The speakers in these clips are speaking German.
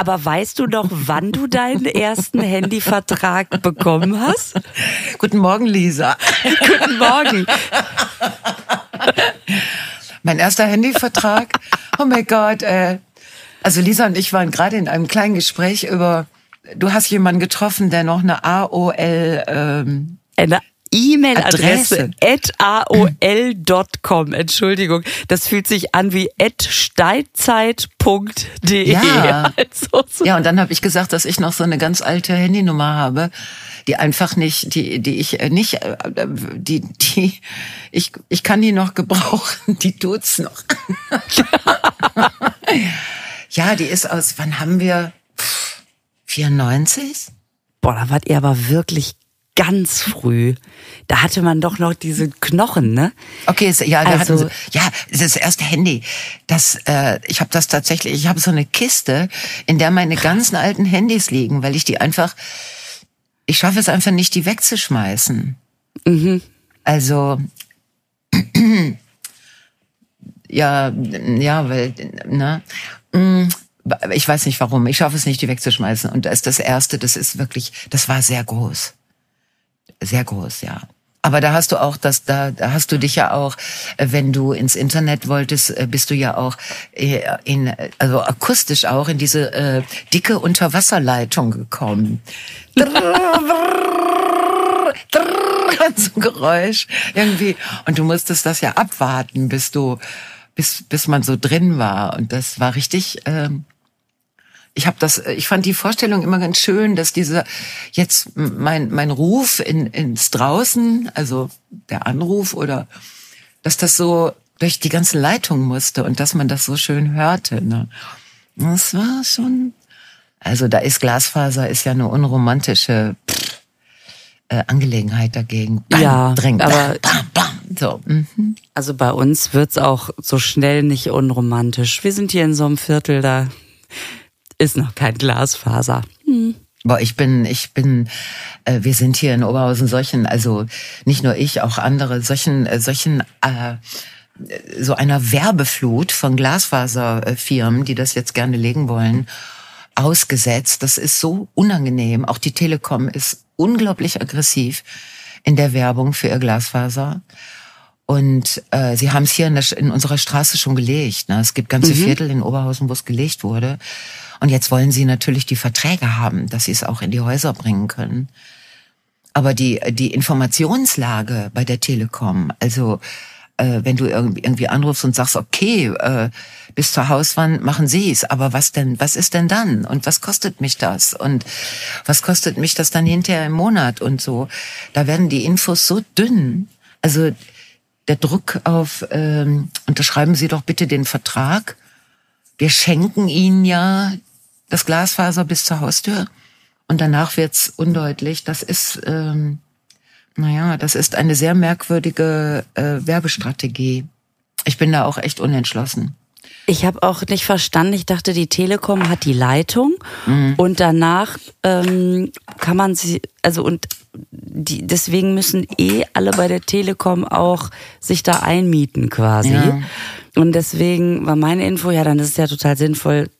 Aber weißt du noch, wann du deinen ersten Handyvertrag bekommen hast? Guten Morgen, Lisa. Guten Morgen. Mein erster Handyvertrag. Oh mein Gott. Äh. Also Lisa und ich waren gerade in einem kleinen Gespräch über. Du hast jemanden getroffen, der noch eine AOL ähm, eine E-Mail-Adresse at aol.com. Entschuldigung, das fühlt sich an wie at steinzeit.de. Ja. Also so. ja, und dann habe ich gesagt, dass ich noch so eine ganz alte Handynummer habe, die einfach nicht, die, die ich äh, nicht, äh, die, die, ich, ich kann die noch gebrauchen, die tut's noch. ja, die ist aus, wann haben wir? 94? Boah, da wart ihr aber wirklich ganz früh. Da hatte man doch noch diese Knochen, ne? Okay, ja, da also, hatten sie, ja, das erste Handy. Das, äh, ich habe das tatsächlich. Ich habe so eine Kiste, in der meine ganzen alten Handys liegen, weil ich die einfach, ich schaffe es einfach nicht, die wegzuschmeißen. Mhm. Also ja, ja, weil ne. Mm, ich weiß nicht warum. Ich schaffe es nicht, die wegzuschmeißen. Und da ist das erste, das ist wirklich, das war sehr groß. Sehr groß, ja. Aber da hast du auch das, da, da hast du dich ja auch, äh, wenn du ins Internet wolltest, äh, bist du ja auch äh, in, also akustisch auch in diese äh, dicke Unterwasserleitung gekommen. so ein Geräusch irgendwie. Und du musstest das ja abwarten, bis du, bis, bis man so drin war. Und das war richtig, ähm, ich habe das, ich fand die Vorstellung immer ganz schön, dass diese jetzt mein mein Ruf in, ins Draußen, also der Anruf oder dass das so durch die ganze Leitung musste und dass man das so schön hörte. Ne? Das war schon, also da ist Glasfaser ist ja eine unromantische pff, äh, Angelegenheit dagegen. Bam, ja, drängt, aber bam, bam, so. Mhm. Also bei uns wird's auch so schnell nicht unromantisch. Wir sind hier in so einem Viertel da ist noch kein Glasfaser. Hm. Boah, ich bin, ich bin, äh, wir sind hier in Oberhausen solchen, also nicht nur ich, auch andere, solchen, äh, solchen, äh, so einer Werbeflut von Glasfaserfirmen, die das jetzt gerne legen wollen, ausgesetzt. Das ist so unangenehm. Auch die Telekom ist unglaublich aggressiv in der Werbung für ihr Glasfaser. Und äh, sie haben es hier in, der, in, unserer Straße schon gelegt. Ne? Es gibt ganze mhm. Viertel in Oberhausen, wo es gelegt wurde. Und jetzt wollen sie natürlich die Verträge haben, dass sie es auch in die Häuser bringen können. Aber die, die Informationslage bei der Telekom, also äh, wenn du irgendwie anrufst und sagst, okay, äh, bis zur Hauswand machen Sie es, aber was denn, was ist denn dann? Und was kostet mich das? Und was kostet mich das dann hinterher im Monat und so? Da werden die Infos so dünn. Also der Druck auf, ähm, unterschreiben Sie doch bitte den Vertrag. Wir schenken Ihnen ja das Glasfaser bis zur Haustür und danach wird's undeutlich. Das ist, ähm, naja, das ist eine sehr merkwürdige äh, Werbestrategie. Ich bin da auch echt unentschlossen. Ich habe auch nicht verstanden. Ich dachte, die Telekom hat die Leitung mhm. und danach ähm, kann man sie, also und die, deswegen müssen eh alle bei der Telekom auch sich da einmieten quasi. Ja. Und deswegen war meine Info, ja, dann ist es ja total sinnvoll,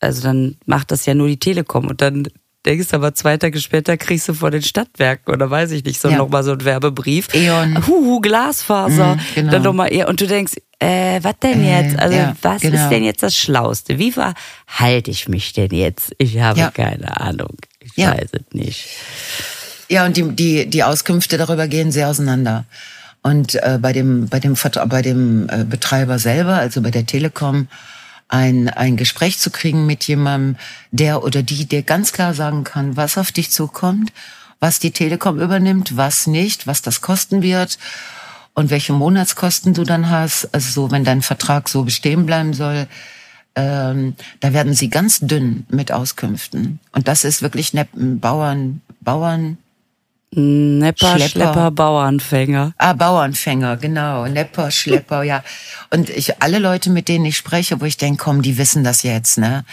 also dann macht das ja nur die Telekom und dann denkst du aber zwei Tage später kriegst du vor den Stadtwerken oder weiß ich nicht, so ja. nochmal so ein Werbebrief. E.ON. Huhu, Glasfaser. Mhm, genau. Dann nochmal eher. Und du denkst, äh, was denn äh, jetzt? Also ja, was genau. ist denn jetzt das Schlauste? Wie verhalte ich mich denn jetzt? Ich habe ja. keine Ahnung. Ich weiß es nicht. Ja, und die, die, die Auskünfte darüber gehen sehr auseinander. Und äh, bei dem, bei dem, bei dem äh, Betreiber selber, also bei der Telekom, ein, ein Gespräch zu kriegen mit jemandem, der oder die dir ganz klar sagen kann, was auf dich zukommt, was die Telekom übernimmt, was nicht, was das kosten wird und welche Monatskosten du dann hast. Also so, wenn dein Vertrag so bestehen bleiben soll, ähm, da werden sie ganz dünn mit Auskünften. Und das ist wirklich ne Bauern, Bauern, Nepper, Schlepper, Schlepper, Bauernfänger. Ah, Bauernfänger, genau. Nepper, Schlepper, ja. Und ich, alle Leute, mit denen ich spreche, wo ich denke, komm, die wissen das jetzt, ne?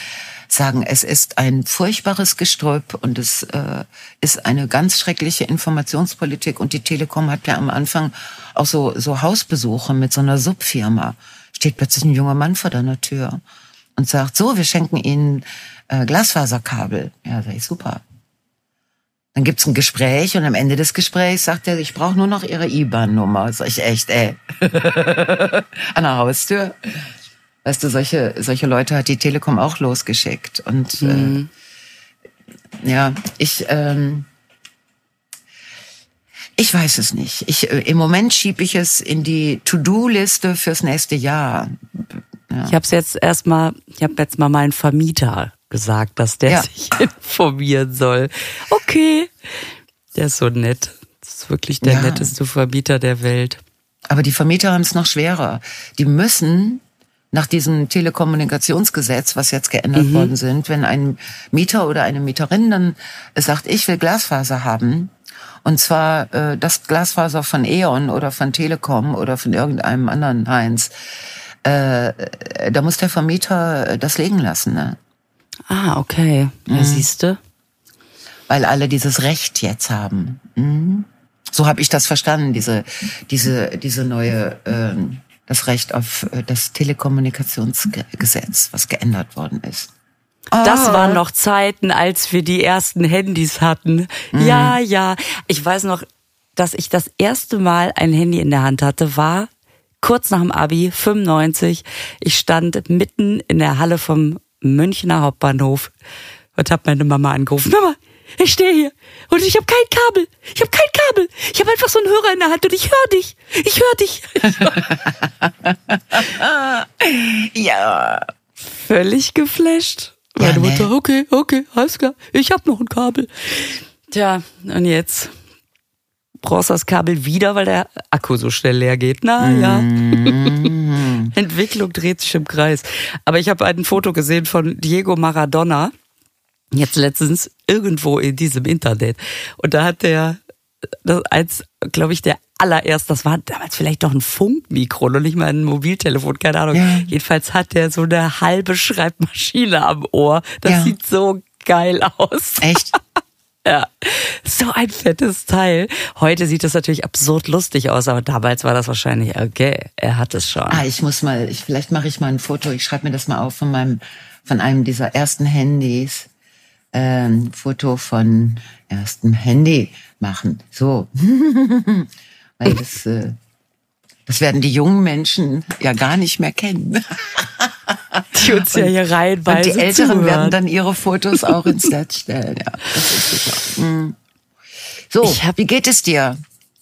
Sagen, es ist ein furchtbares Gestrüpp und es äh, ist eine ganz schreckliche Informationspolitik. Und die Telekom hat ja am Anfang auch so, so Hausbesuche mit so einer Subfirma. Steht plötzlich ein junger Mann vor deiner Tür und sagt, so, wir schenken Ihnen äh, Glasfaserkabel. Ja, sag ich, super. Dann gibt's ein Gespräch und am Ende des Gesprächs sagt er, ich brauche nur noch Ihre IBAN-Nummer. Sag ich, echt, ey. An der Haustür. Weißt du, solche, solche Leute hat die Telekom auch losgeschickt. Und mhm. äh, ja, ich, ähm, ich weiß es nicht. Ich, äh, Im Moment schiebe ich es in die To-Do-Liste fürs nächste Jahr. Ja. Ich habe jetzt erstmal, ich habe jetzt mal meinen Vermieter gesagt, dass der ja. sich informieren soll. Okay. Der ist so nett. Das ist wirklich der ja. netteste Vermieter der Welt. Aber die Vermieter haben es noch schwerer. Die müssen nach diesem Telekommunikationsgesetz, was jetzt geändert mhm. worden sind, wenn ein Mieter oder eine Mieterin dann sagt, ich will Glasfaser haben, und zwar äh, das Glasfaser von E.ON oder von Telekom oder von irgendeinem anderen Heinz, äh, da muss der Vermieter das legen lassen. Ne? Ah, okay. Ja, mhm. siehste. Weil alle dieses Recht jetzt haben. Mhm. So habe ich das verstanden, diese, diese, diese neue, äh, das Recht auf äh, das Telekommunikationsgesetz, was geändert worden ist. Das ah. waren noch Zeiten, als wir die ersten Handys hatten. Mhm. Ja, ja. Ich weiß noch, dass ich das erste Mal ein Handy in der Hand hatte, war kurz nach dem Abi, 95. Ich stand mitten in der Halle vom Münchner Hauptbahnhof und habe meine Mama angerufen. Mama, ich stehe hier und ich habe kein Kabel. Ich habe kein Kabel. Ich habe einfach so einen Hörer in der Hand und ich höre dich. Ich höre dich. ja. Völlig geflasht. Meine ja, Mutter, okay, okay, alles klar. Ich habe noch ein Kabel. Tja, und jetzt brauchst das Kabel wieder, weil der Akku so schnell leer geht. Na ja. Mm. Entwicklung dreht sich im Kreis. Aber ich habe ein Foto gesehen von Diego Maradona. Jetzt letztens irgendwo in diesem Internet. Und da hat der, das als, glaube ich, der allererst, das war damals vielleicht doch ein Funkmikro, noch nicht mal ein Mobiltelefon, keine Ahnung. Ja. Jedenfalls hat der so eine halbe Schreibmaschine am Ohr. Das ja. sieht so geil aus. Echt? Ja, so ein fettes Teil. Heute sieht das natürlich absurd lustig aus, aber damals war das wahrscheinlich, okay, er hat es schon. Ah, ich muss mal, ich, vielleicht mache ich mal ein Foto, ich schreibe mir das mal auf von meinem, von einem dieser ersten Handys. Ähm, Foto von erstem Handy machen. So. Weil das, äh, das werden die jungen Menschen ja gar nicht mehr kennen. Die uns ja hier reinweisen. Und die Älteren zuhören. werden dann ihre Fotos auch ins Netz stellen. Ja, das ist super. Mhm. So, hab, wie geht es dir?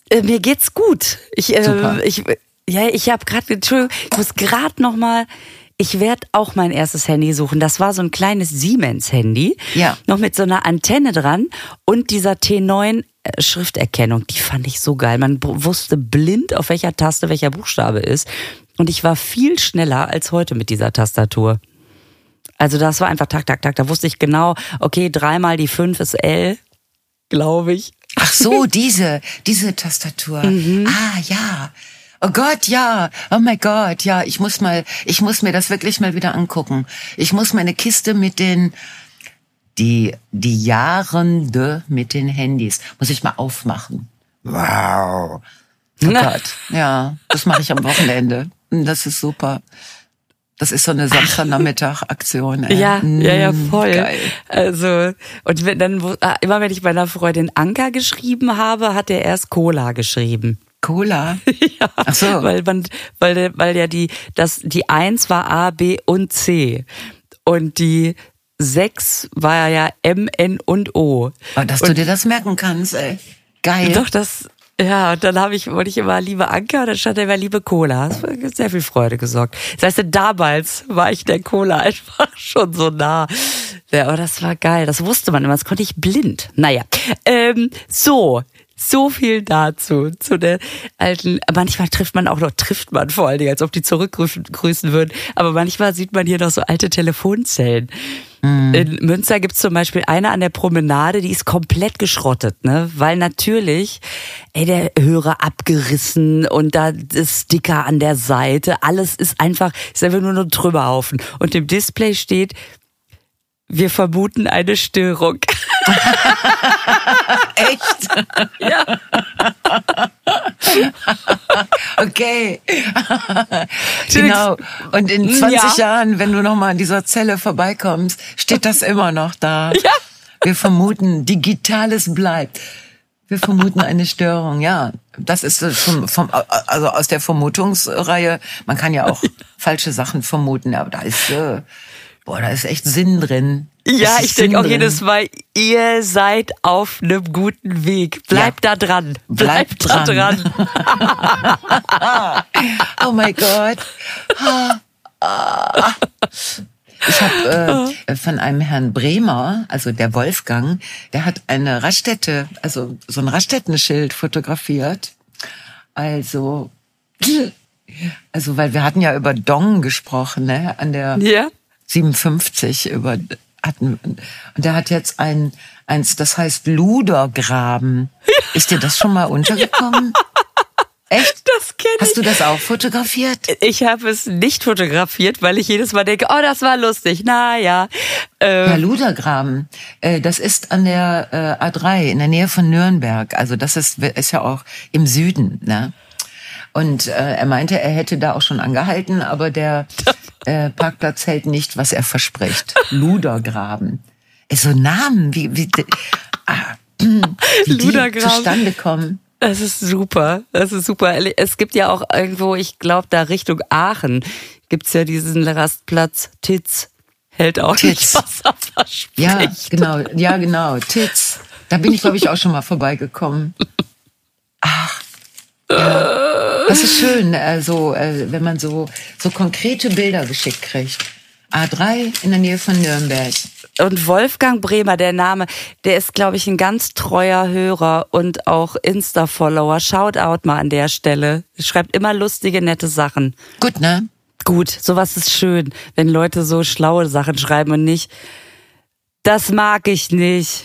Äh, mir geht's gut. Ich, äh, ich, ja, ich habe gerade, Entschuldigung, ich muss gerade noch mal ich werde auch mein erstes Handy suchen. Das war so ein kleines Siemens-Handy. Ja. Noch mit so einer Antenne dran und dieser T9 äh, Schrifterkennung. Die fand ich so geil. Man wusste blind, auf welcher Taste welcher Buchstabe ist. Und ich war viel schneller als heute mit dieser Tastatur. Also das war einfach tak, tak, tak. Da wusste ich genau, okay, dreimal die fünf ist L, glaube ich. Ach so, diese, diese Tastatur. Mhm. Ah, ja. Oh Gott, ja. Oh mein Gott, ja. Ich muss mal, ich muss mir das wirklich mal wieder angucken. Ich muss meine Kiste mit den, die, die Jahrende mit den Handys, muss ich mal aufmachen. Wow. Oh Gott. Ja, das mache ich am Wochenende. Das ist super. Das ist so eine Samstagnachmittag-Aktion. Ja, ja, ja, mm, voll. Geil. Also und wenn, dann ah, immer wenn ich meiner Freundin Anka geschrieben habe, hat er erst Cola geschrieben. Cola? ja. Ach so. Weil man, weil, weil ja die, das, die eins war A, B und C. Und die sechs war ja M, N und O. Oh, dass und, du dir das merken kannst, ey. Geil. Doch, das, ja, und dann habe ich, wollte ich immer liebe Anker und dann stand da immer liebe Cola. Das hat sehr viel Freude gesorgt. Das heißt, damals war ich der Cola einfach schon so nah. Ja, aber das war geil. Das wusste man immer. Das konnte ich blind. Naja. Ähm, so, so viel dazu, zu der alten, manchmal trifft man auch noch, trifft man vor allen Dingen, als ob die zurückgrüßen würden, aber manchmal sieht man hier noch so alte Telefonzellen. Mhm. In Münster gibt's zum Beispiel eine an der Promenade, die ist komplett geschrottet, ne? Weil natürlich, ey, der Hörer abgerissen und da das Sticker an der Seite, alles ist einfach, ist einfach nur ein Trümmerhaufen. Und im Display steht, wir vermuten eine Störung. Echt? ja. okay. genau. Und in 20 ja. Jahren, wenn du nochmal an dieser Zelle vorbeikommst, steht das immer noch da. Ja. Wir vermuten, Digitales bleibt. Wir vermuten eine Störung, ja. Das ist vom, vom, also aus der Vermutungsreihe. Man kann ja auch falsche Sachen vermuten, aber da ist, äh, boah, da ist echt Sinn drin. Ja, ich denke auch jedes Mal, ihr seid auf einem guten Weg. Bleibt ja. da dran. Bleibt, Bleibt dran. da dran. oh mein Gott. Ich habe äh, von einem Herrn Bremer, also der Wolfgang, der hat eine Raststätte, also so ein Raststättenschild fotografiert. Also, also weil wir hatten ja über Dong gesprochen, ne, an der ja. 57 über hatten und der hat jetzt ein eins, das heißt Ludergraben. Ist dir das schon mal untergekommen? Ja. Echt? Das kenne ich. Hast du das auch fotografiert? Ich habe es nicht fotografiert, weil ich jedes Mal denke, oh, das war lustig. Naja. Ähm. Ja, Ludergraben. Äh, das ist an der äh, A3 in der Nähe von Nürnberg. Also das ist, ist ja auch im Süden. Ne? Und äh, er meinte, er hätte da auch schon angehalten, aber der äh, Parkplatz hält nicht, was er verspricht. Ludergraben. Ist so Namen, wie, wie, ah, wie die zustande kommen. Das ist super. Das ist super. Es gibt ja auch irgendwo, ich glaube, da Richtung Aachen gibt's ja diesen Rastplatz Titz. Hält auch Titz. nicht, was er verspricht. Ja, genau. Ja, genau. Titz. Da bin ich, glaube ich, auch schon mal vorbeigekommen. Ja. Das ist schön, also, wenn man so, so konkrete Bilder geschickt kriegt. A3 in der Nähe von Nürnberg. Und Wolfgang Bremer, der Name, der ist, glaube ich, ein ganz treuer Hörer und auch Insta-Follower. Shoutout mal an der Stelle. Schreibt immer lustige, nette Sachen. Gut, ne? Gut, sowas ist schön, wenn Leute so schlaue Sachen schreiben und nicht, das mag ich nicht.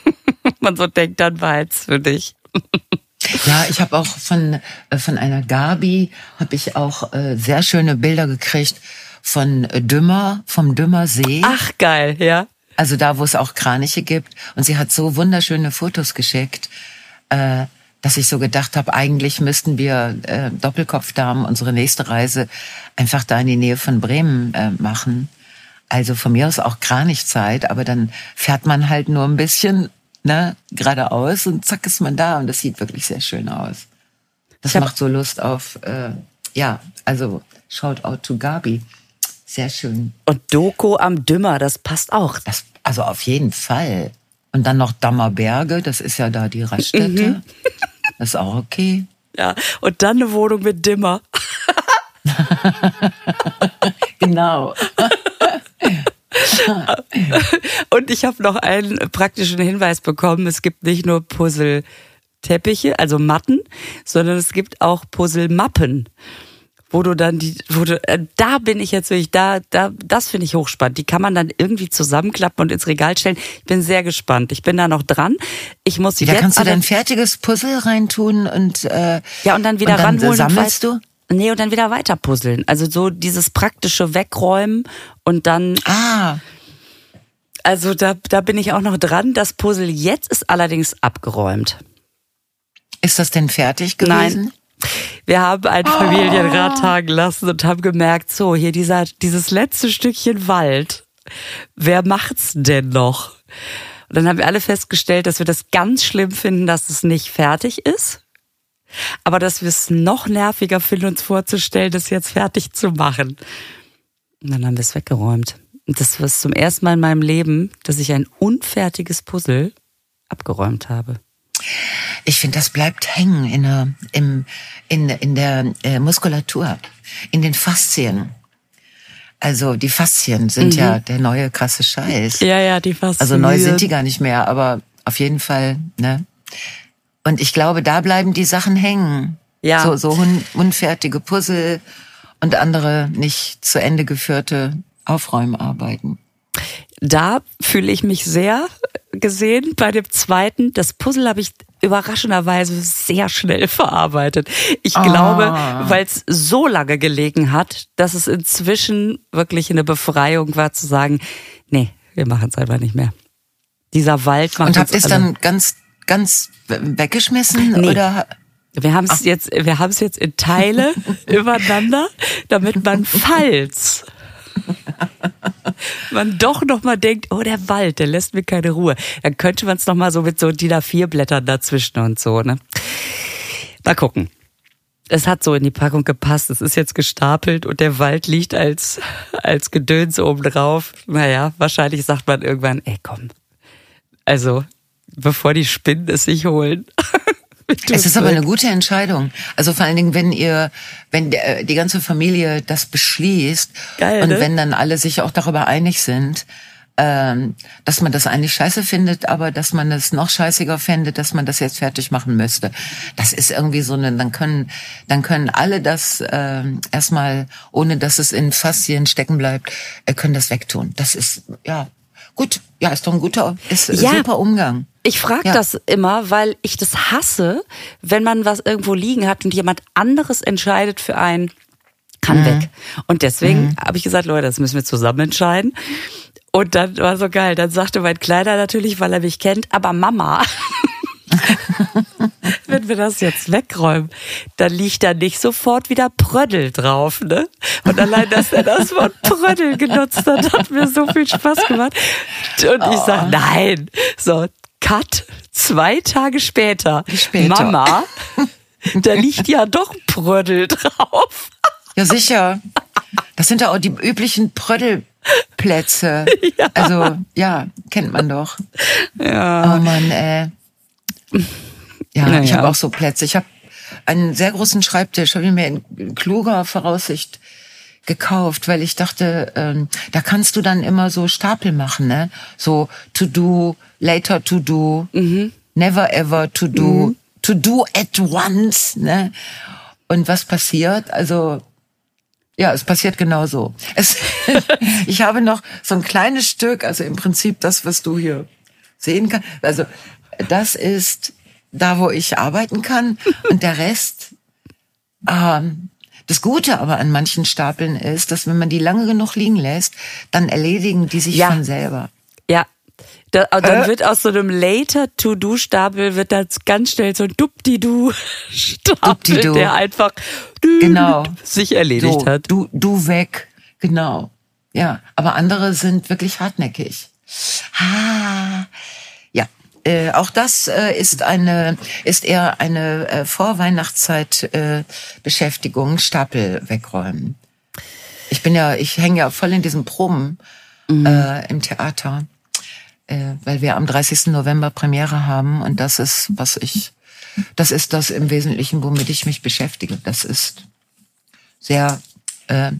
Man so denkt, dann war für dich. Ja, ich habe auch von äh, von einer Gabi habe ich auch äh, sehr schöne Bilder gekriegt von Dümmer, vom Dümmersee. Ach, geil, ja. Also da, wo es auch Kraniche gibt. Und sie hat so wunderschöne Fotos geschickt, äh, dass ich so gedacht habe, eigentlich müssten wir äh, Doppelkopfdamen unsere nächste Reise einfach da in die Nähe von Bremen äh, machen. Also von mir aus auch Kranichzeit, aber dann fährt man halt nur ein bisschen ne, geradeaus und zack ist man da und das sieht wirklich sehr schön aus. Das macht so Lust auf, äh, ja, also shout out to Gabi. Sehr schön. Und Doku am Dümmer, das passt auch. Das, also auf jeden Fall. Und dann noch Dammerberge, das ist ja da die Raststätte. Mhm. Das ist auch okay. Ja, und dann eine Wohnung mit Dimmer. genau. und ich habe noch einen praktischen Hinweis bekommen. Es gibt nicht nur Puzzle-Teppiche, also Matten, sondern es gibt auch Puzzle-Mappen wo du dann die, wo du, äh, da bin ich jetzt wirklich, da, da, das finde ich hochspannend. Die kann man dann irgendwie zusammenklappen und ins Regal stellen. Ich bin sehr gespannt. Ich bin da noch dran. Ich muss die Da kannst du dein fertiges Puzzle reintun und äh, ja und dann wieder und dann ranholen. Sammelst du? Nee, und dann wieder weiter puzzeln. Also so dieses praktische Wegräumen und dann. Ah. Also da, da bin ich auch noch dran. Das Puzzle jetzt ist allerdings abgeräumt. Ist das denn fertig gewesen? Nein. Wir haben einen Familienrat tagen lassen und haben gemerkt, so, hier dieser, dieses letzte Stückchen Wald, wer macht's denn noch? Und dann haben wir alle festgestellt, dass wir das ganz schlimm finden, dass es nicht fertig ist. Aber dass wir es noch nerviger finden, uns vorzustellen, das jetzt fertig zu machen. Und dann haben wir es weggeräumt. Und das war zum ersten Mal in meinem Leben, dass ich ein unfertiges Puzzle abgeräumt habe. Ich finde, das bleibt hängen in der, im, in, in der äh, Muskulatur, in den Faszien. Also die Faszien sind mhm. ja der neue krasse Scheiß. Ja, ja, die Faszien. Also neu sind die gar nicht mehr, aber auf jeden Fall, ne? Und ich glaube, da bleiben die Sachen hängen. Ja. So, so un, unfertige Puzzle und andere nicht zu Ende geführte Aufräumarbeiten. Da fühle ich mich sehr gesehen bei dem zweiten. Das Puzzle habe ich überraschenderweise sehr schnell verarbeitet. Ich ah. glaube, weil es so lange gelegen hat, dass es inzwischen wirklich eine Befreiung war zu sagen, nee, wir machen es einfach nicht mehr. Dieser Wald macht Und habt ihr es dann ganz, ganz weggeschmissen nee. oder? Wir haben es jetzt, wir haben es jetzt in Teile übereinander, damit man falls man doch noch mal denkt, oh der Wald, der lässt mir keine Ruhe, dann könnte man es noch mal so mit so DIN A4 Blättern dazwischen und so, ne? Mal gucken. Es hat so in die Packung gepasst. Es ist jetzt gestapelt und der Wald liegt als, als Gedöns oben drauf. Naja, wahrscheinlich sagt man irgendwann, ey komm. Also, bevor die Spinnen es sich holen. Es ist aber eine gute Entscheidung. Also vor allen Dingen, wenn ihr, wenn der, die ganze Familie das beschließt Geil, und ne? wenn dann alle sich auch darüber einig sind, ähm, dass man das eigentlich scheiße findet, aber dass man es noch scheißiger fände, dass man das jetzt fertig machen müsste. Das ist irgendwie so eine, dann können, dann können alle das ähm, erstmal, ohne dass es in Faszien stecken bleibt, äh, können das wegtun. Das ist, ja, gut, ja, ist doch ein guter, ist Ja. super Umgang. Ich frage Ja. das immer, weil ich das hasse, wenn man was irgendwo liegen hat und jemand anderes entscheidet für einen, kann weg. Und deswegen habe ich gesagt, Leute, das müssen wir zusammen entscheiden. Und dann war so geil. Dann sagte mein Kleiner natürlich, weil er mich kennt, aber Mama, wenn wir das jetzt wegräumen, dann liegt da nicht sofort wieder Prödel drauf, ne? Und allein, dass er das Wort Prödel genutzt hat, hat mir so viel Spaß gemacht. Und ich sag, nein. So, Cut. Zwei Tage später. später? Mama, da liegt ja doch Prödel drauf. Ja, sicher. Das sind ja auch die üblichen Pröddelplätze. Also, ja, kennt man doch. Ja. Oh Mann, äh. Ja, Naja. ich habe auch so Plätze. Ich habe einen sehr großen Schreibtisch, habe ich mir in kluger Voraussicht gekauft, weil ich dachte, ähm, da kannst du dann immer so Stapel machen, ne? So to do, later to do, never ever to do, to do at once, ne? Und was passiert? Also ja, es passiert genauso. Es, ich habe noch so ein kleines Stück, also im Prinzip das, was du hier sehen kannst. Also das ist da, wo ich arbeiten kann und der Rest. Ähm, das Gute aber an manchen Stapeln ist, dass wenn man die lange genug liegen lässt, dann erledigen die sich Ja. von selber. Ja. Da, dann Äh? wird aus so einem Later-To-Do-Stapel wird dann ganz schnell so ein Dupdi-Du-Stapel, Dupdi-Du. der einfach Genau. sich erledigt so, hat. Du, du weg. Genau. Ja, aber andere sind wirklich hartnäckig. Ah, ja. Äh, auch das äh, ist eine ist eher eine äh, Vorweihnachtszeit äh, Beschäftigung Stapel wegräumen. Ich bin ja ich hänge ja voll in diesen Proben äh, im Theater, äh, weil wir am 30. November Premiere haben und das ist was ich das ist das im Wesentlichen, womit ich mich beschäftige. Das ist sehr äh,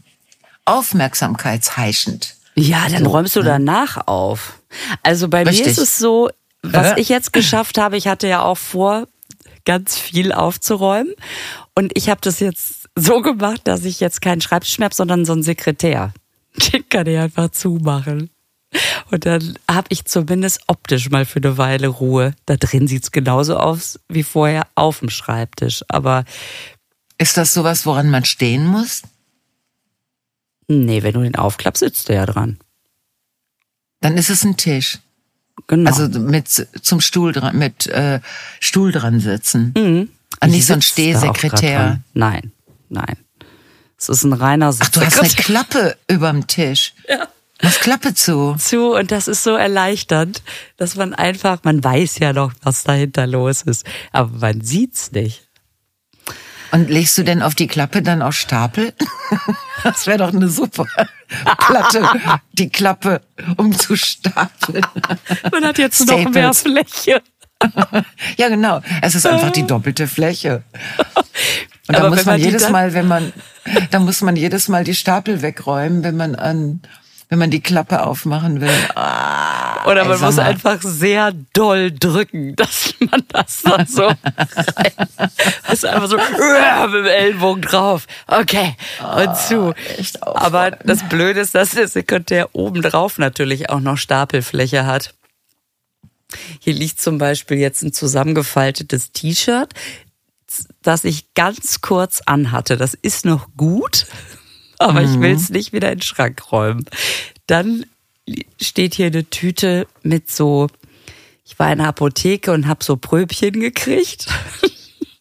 aufmerksamkeitsheischend. Ja, dann räumst du danach auf. Also bei mir Richtig. ist es so, was ich jetzt geschafft habe, ich hatte ja auch vor, ganz viel aufzuräumen. Und ich habe das jetzt so gemacht, dass ich jetzt keinen Schreibtisch mehr habe, sondern so einen Sekretär. Den kann ich einfach zumachen. Und dann habe ich zumindest optisch mal für eine Weile Ruhe. Da drin sieht's genauso aus wie vorher auf dem Schreibtisch. Aber Ist das sowas, woran man stehen muss? nee, wenn du den aufklappst, sitzt der ja dran. Dann ist es ein Tisch. Genau. Also mit zum Stuhl dran, mit äh, Stuhl dran sitzen. Mhm. Ah, nicht Ich so ein sitz Stehsekretär. Nein, nein. Es ist ein reiner Ach, du hast eine. Klappe überm Tisch. Ja. Mach Klappe zu. zu und das ist so erleichternd, dass man einfach, man weiß ja noch, was dahinter los ist, aber man sieht's nicht. Und legst du denn auf die Klappe dann auch Stapel? Das wäre doch eine super Platte, die Klappe, um zu stapeln. Man hat jetzt noch Staples. mehr Fläche. Ja, genau. Es ist einfach die doppelte Fläche. Und da muss man man jedes Mal, wenn man, da muss man jedes Mal die Stapel wegräumen, wenn man an, wenn man die Klappe aufmachen will. Ah, Oder man muss einfach sehr doll drücken, dass man das dann so rein. Das ist einfach so äh, mit dem Ellenbogen drauf. Okay. Und zu. echt Aber das Blöde ist, dass der Sekretär oben drauf natürlich auch noch Stapelfläche hat. Hier liegt zum Beispiel jetzt ein zusammengefaltetes T-Shirt, das ich ganz kurz anhatte. Das ist noch gut, aber ich will es nicht wieder in den Schrank räumen. Dann steht hier eine Tüte mit so, ich war in der Apotheke und habe so Pröbchen gekriegt.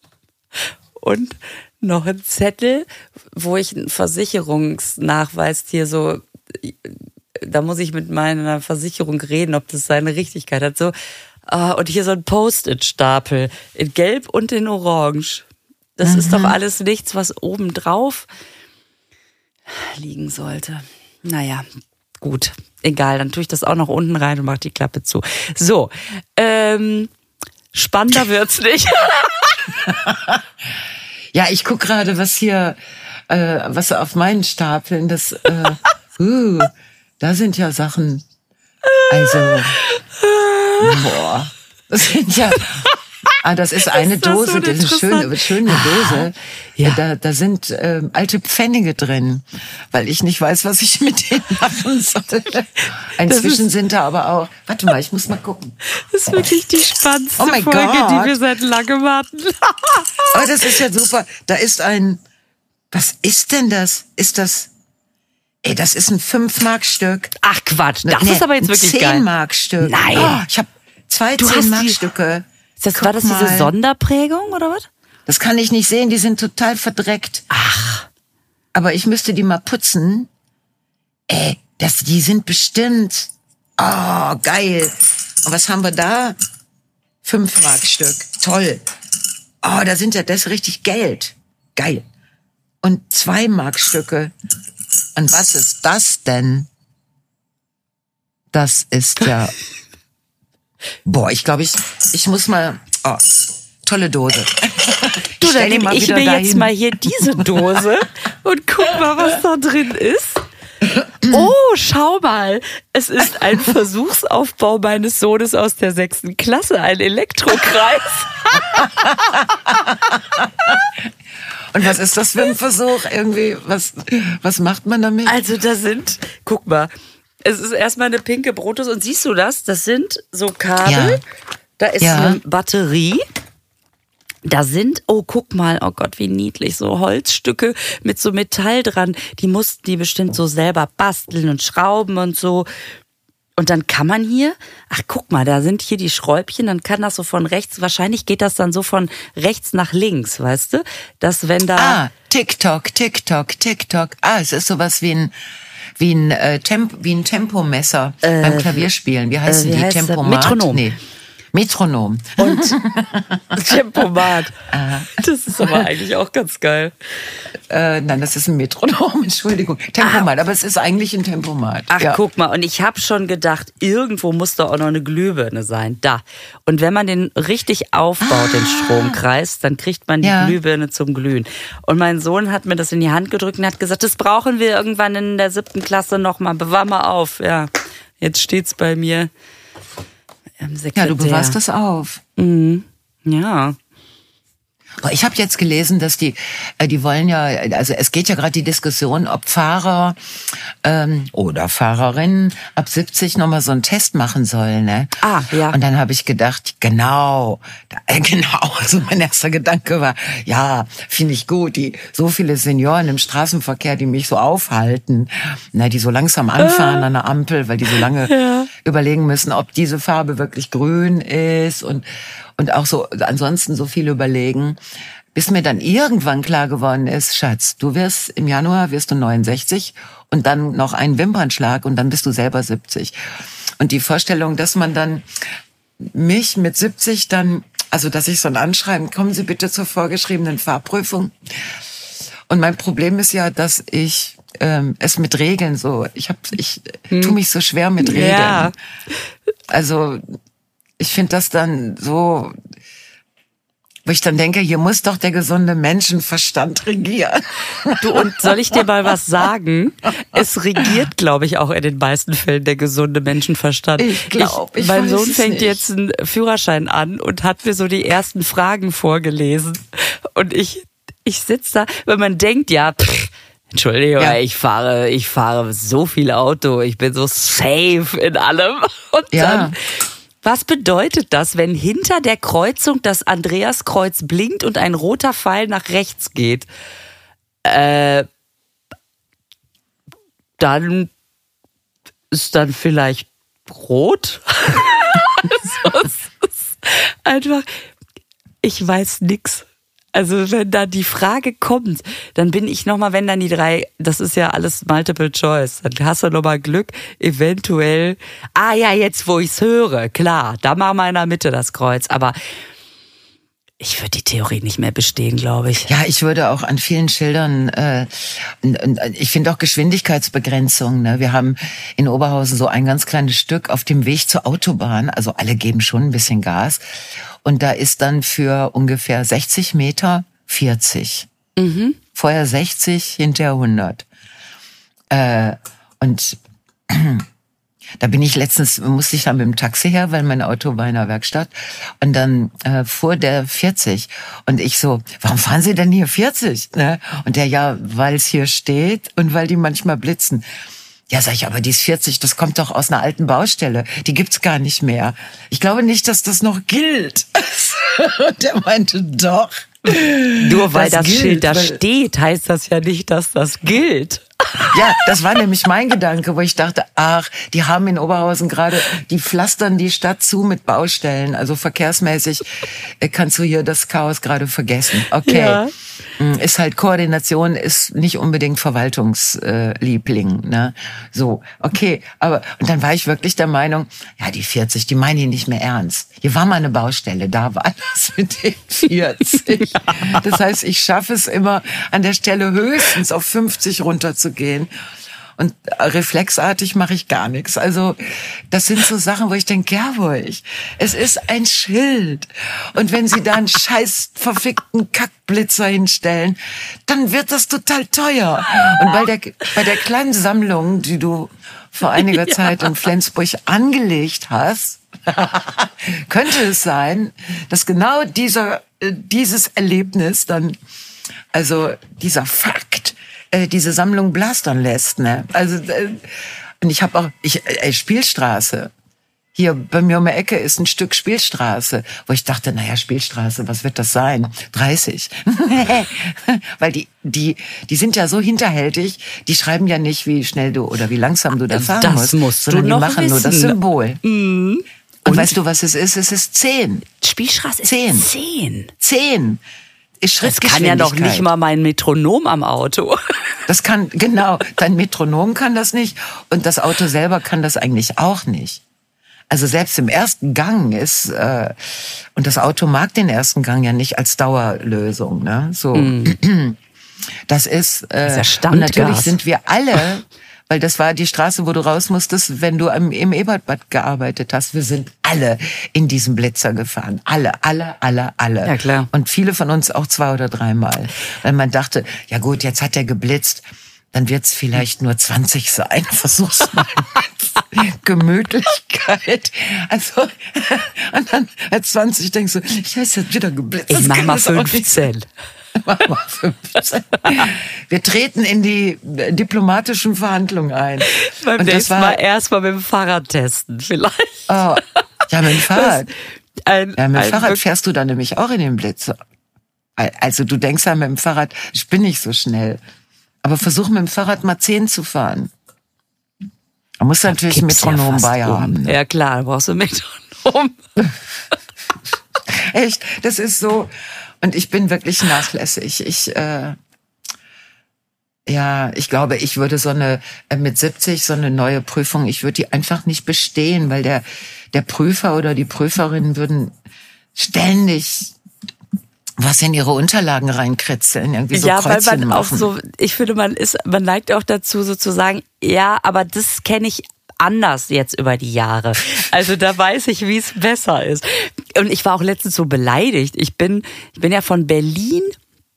und noch ein Zettel, wo ich einen Versicherungsnachweis hier so, da muss ich mit meiner Versicherung reden, ob das seine Richtigkeit hat. So, ah, und hier so ein Post-it-Stapel in Gelb und in Orange. Das mhm. ist doch alles nichts, was oben drauf liegen sollte. Naja, gut, egal, dann tue ich das auch noch unten rein und mache die Klappe zu. So, ähm, spannender wird's nicht. ja, ich guck gerade, was hier, äh, was auf meinen Stapeln, das, äh, uh, da sind ja Sachen, also, boah, das sind ja, Ah, das ist eine ist das Dose, so das ist eine schöne, schöne Dose. Ja. Da, da sind äh, alte Pfennige drin, weil ich nicht weiß, was ich mit denen machen soll. Inzwischen sind da aber auch. Warte mal, ich muss mal gucken. Das ist wirklich die spannendste oh Folge, God. die wir seit langem hatten. aber das ist ja super. Da ist ein. Was ist denn das? Ist das? Ey, das ist ein 5-Mark-Stück. Ach Quatsch, das nee, ist aber jetzt wirklich 10 geil. 10 Mark-Stück. Nein. Oh, ich habe zwei 10-Mark-Stücke. Das, war das mal. diese Sonderprägung oder was? Das kann ich nicht sehen, die sind total verdreckt. Ach. Aber ich müsste die mal putzen. Ey, das, die sind bestimmt. Oh, geil. Und was haben wir da? Fünf Mark Stück. Toll. Oh, da sind ja das richtig Geld. Geil. Und zwei Mark Stücke. Und was ist das denn? Das ist ja Boah, ich glaube, ich, ich muss mal. Oh, tolle Dose. Du, dann nehme ich mir dahin. jetzt mal hier diese Dose und guck mal, was da drin ist. Oh, schau mal. Es ist ein Versuchsaufbau meines Sohnes aus der sechsten Klasse, ein Elektrokreis. Und was ist das für ein Versuch? Irgendwie, was, was macht man damit? Also da sind, guck mal, es ist erstmal eine pinke Brotus und siehst du das? Das sind so Kabel. Ja. Da ist ja. eine Batterie. Da sind, oh, guck mal, oh Gott, wie niedlich, so Holzstücke mit so Metall dran. Die mussten die bestimmt so selber basteln und schrauben und so. Und dann kann man hier, ach guck mal, da sind hier die Schräubchen, dann kann das so von rechts, wahrscheinlich geht das dann so von rechts nach links, weißt du? Dass wenn da. Ah, TikTok, TikTok, TikTok. Ah, es ist sowas wie ein wie ein, äh, Temp wie ein Tempomesser äh, beim Klavierspielen. Wie heißen äh, wie die? Tempomat? Metronom. Nee. Metronom. Und Tempomat. Das ist aber eigentlich auch ganz geil. Äh, nein, das ist ein Metronom, Entschuldigung. Tempomat, ah. aber es ist eigentlich ein Tempomat. Ach, ja. guck mal, und ich habe schon gedacht, irgendwo muss da auch noch eine Glühbirne sein. Da. Und wenn man den richtig aufbaut, ah. den Stromkreis, dann kriegt man die ja. Glühbirne zum Glühen. Und mein Sohn hat mir das in die Hand gedrückt und hat gesagt, das brauchen wir irgendwann in der siebten Klasse nochmal. Bewahr mal auf. Ja, jetzt steht's bei mir. Ja, du bewahrst das auf. Mhm. Ja. Ich habe jetzt gelesen, dass die, äh, die wollen ja, also es geht ja gerade die Diskussion, ob Fahrer ähm, oder Fahrerinnen ab 70 nochmal so einen Test machen sollen. Ne? Ah, ja. Und dann habe ich gedacht, genau, äh, genau. Also mein erster Gedanke war, ja, finde ich gut. Die so viele Senioren im Straßenverkehr, die mich so aufhalten, na, die so langsam anfahren äh. an der Ampel, weil die so lange ja. überlegen müssen, ob diese Farbe wirklich grün ist und und auch so ansonsten so viel überlegen, bis mir dann irgendwann klar geworden ist, Schatz, du wirst im Januar wirst du 69 und dann noch einen Wimpernschlag und dann bist du selber 70. Und die Vorstellung, dass man dann mich mit 70 dann, also dass ich so ein Anschreiben, kommen Sie bitte zur vorgeschriebenen Fahrprüfung. Und mein Problem ist ja, dass ich ähm, es mit Regeln so, ich hab, ich hm. tu mich so schwer mit Regeln. Ja. Also ich finde das dann so, wo ich dann denke, hier muss doch der gesunde Menschenverstand regieren. Du, und soll ich dir mal was sagen? Es regiert, glaube ich, auch in den meisten Fällen der gesunde Menschenverstand. Ich glaube, ich, ich Mein Sohn fängt nicht. jetzt einen Führerschein an und hat mir so die ersten Fragen vorgelesen. Und ich, ich sitze da, wenn man denkt, ja, pff, Entschuldigung, ja. ich fahre, ich fahre so viel Auto, ich bin so safe in allem. Und ja. dann was bedeutet das, wenn hinter der Kreuzung das Andreaskreuz blinkt und ein roter Pfeil nach rechts geht? Äh, dann ist dann vielleicht rot. einfach, ich weiß nix. Also wenn da die Frage kommt, dann bin ich nochmal, wenn dann die drei, das ist ja alles Multiple Choice, dann hast du nochmal Glück, eventuell, ah ja, jetzt wo ich's höre, klar, da machen wir in der Mitte das Kreuz, aber ich würde die Theorie nicht mehr bestehen, glaube ich. Ja, ich würde auch an vielen Schildern, äh, ich finde auch Geschwindigkeitsbegrenzung. Ne? Wir haben in Oberhausen so ein ganz kleines Stück auf dem Weg zur Autobahn. Also alle geben schon ein bisschen Gas. Und da ist dann für ungefähr 60 Meter 40. Mhm. Vorher 60, hinterher 100. Äh, und da bin ich letztens, musste ich dann mit dem Taxi her, weil mein Auto war in der Werkstatt. Und dann äh, fuhr der 40. Und ich so, warum fahren Sie denn hier 40? Ne? Und der, ja, weil es hier steht und weil die manchmal blitzen. Ja, sag ich, aber die ist 40, das kommt doch aus einer alten Baustelle. Die gibt's gar nicht mehr. Ich glaube nicht, dass das noch gilt. und der meinte, doch. Nur weil das, das gilt, Schild da steht, heißt das ja nicht, dass das gilt. Ja, das war nämlich mein Gedanke, wo ich dachte, ach, die haben in Oberhausen gerade, die pflastern die Stadt zu mit Baustellen. Also verkehrsmäßig äh, kannst du hier das Chaos gerade vergessen. Okay. Ja. Mm, ist halt Koordination, ist nicht unbedingt Verwaltungsliebling. Ne? So, okay. Aber und dann war ich wirklich der Meinung, ja, die 40, die meinen die nicht mehr ernst. Hier war mal eine Baustelle, da war das mit den 40. Das heißt, ich schaffe es immer an der Stelle höchstens auf 50 runterzugehen. Und reflexartig mache ich gar nichts. Also das sind so Sachen, wo ich denke, ich. Es ist ein Schild. Und wenn sie da einen scheiß verfickten Kackblitzer hinstellen, dann wird das total teuer. Und bei der, bei der kleinen Sammlung, die du vor einiger ja. Zeit in Flensburg angelegt hast, könnte es sein, dass genau dieser, äh, dieses Erlebnis dann, also dieser Fakt, äh, diese Sammlung blastern lässt. Ne? Also äh, und ich habe auch ich äh, Spielstraße. Hier bei mir um die Ecke ist ein Stück Spielstraße, wo ich dachte, naja, Spielstraße, was wird das sein? 30. Weil die, die, die sind ja so hinterhältig, die schreiben ja nicht, wie schnell du oder wie langsam du da fahren das musst, musst sondern die machen wissen. nur das Symbol. Mhm. Und, Und, weißt du, was es ist? Es ist 10. Spielstraße ist Zehn. 10. 10 ist Das kann ja noch nicht mal mein Metronom am Auto. Das kann, genau, dein Metronom kann das nicht und das Auto selber kann das eigentlich auch nicht. Also selbst im ersten Gang ist, äh, und das Auto mag den ersten Gang ja nicht als Dauerlösung, ne? So. Mm. Das ist, äh, das ist ja und natürlich sind wir alle weil das war die Straße, wo du raus musstest, wenn du im, im Ebertbad gearbeitet hast. Wir sind alle in diesem Blitzer gefahren. Alle, alle, alle, alle. Ja, klar. Und viele von uns auch zwei oder dreimal. Weil man dachte, ja gut, jetzt hat er geblitzt dann wird's vielleicht nur 20 sein. Versuch's mal Gemütlichkeit. Also, und dann at 20 denkst du, ich ist jetzt wieder geblitzt. Ich mach mal 15. Mach mal 15. Wir treten in die diplomatischen Verhandlungen ein. Beim und das war mal erst mal mit dem Fahrrad testen, vielleicht. Oh, ja, mit dem Fahrrad. Ein, ja, mit dem Fahrrad fährst du dann nämlich auch in den Blitz. Also du denkst ja mit dem Fahrrad, ich bin nicht so schnell. Aber versuch mit dem Fahrrad mal 10 zu fahren. Man muss natürlich ein Metronom ja bei haben. Um. Ne? Ja klar, du brauchst ein Metronom. Echt, das ist so. Und ich bin wirklich nachlässig. Ich, äh, ja, ich glaube, ich würde so eine, äh, mit 70 so eine neue Prüfung, ich würde die einfach nicht bestehen, weil der, der Prüfer oder die Prüferin würden ständig was in ihre Unterlagen reinkritzeln, irgendwie so Ja, Kreuzchen weil man machen. auch so, ich finde, man ist, man neigt auch dazu sozusagen, ja, aber das kenne ich anders jetzt über die Jahre. Also da weiß ich, wie es besser ist. Und ich war auch letztens so beleidigt. Ich bin, ich bin ja von Berlin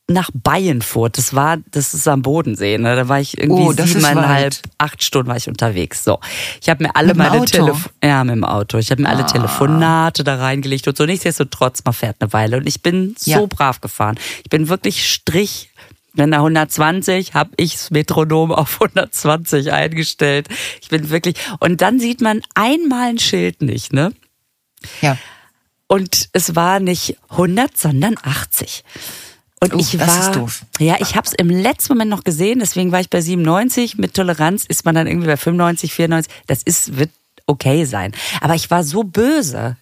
nach Bayernfurt. Das war, das ist am Bodensee. Ne? Da war ich irgendwie Oh, siebeneinhalb, acht Stunden war ich unterwegs. So, ich habe mir alle Mit meine? Telefon, ja mit dem Auto. Ich habe mir alle Ah. Telefonate da reingelegt und so. Nichtsdestotrotz, man fährt eine Weile und ich bin so Ja. brav gefahren. Ich bin wirklich Strich. Wenn da 120, habe ich das Metronom auf 120 eingestellt. Ich bin wirklich und dann sieht man einmal ein Schild nicht, ne? Ja. Und es war nicht 100, sondern 80. Und Oh, ich das war, ist doof. ja, ich habe es im letzten Moment noch gesehen, deswegen war ich bei 97. Mit Toleranz ist man dann irgendwie bei 95, 94. Das ist wird okay sein. Aber ich war so böse.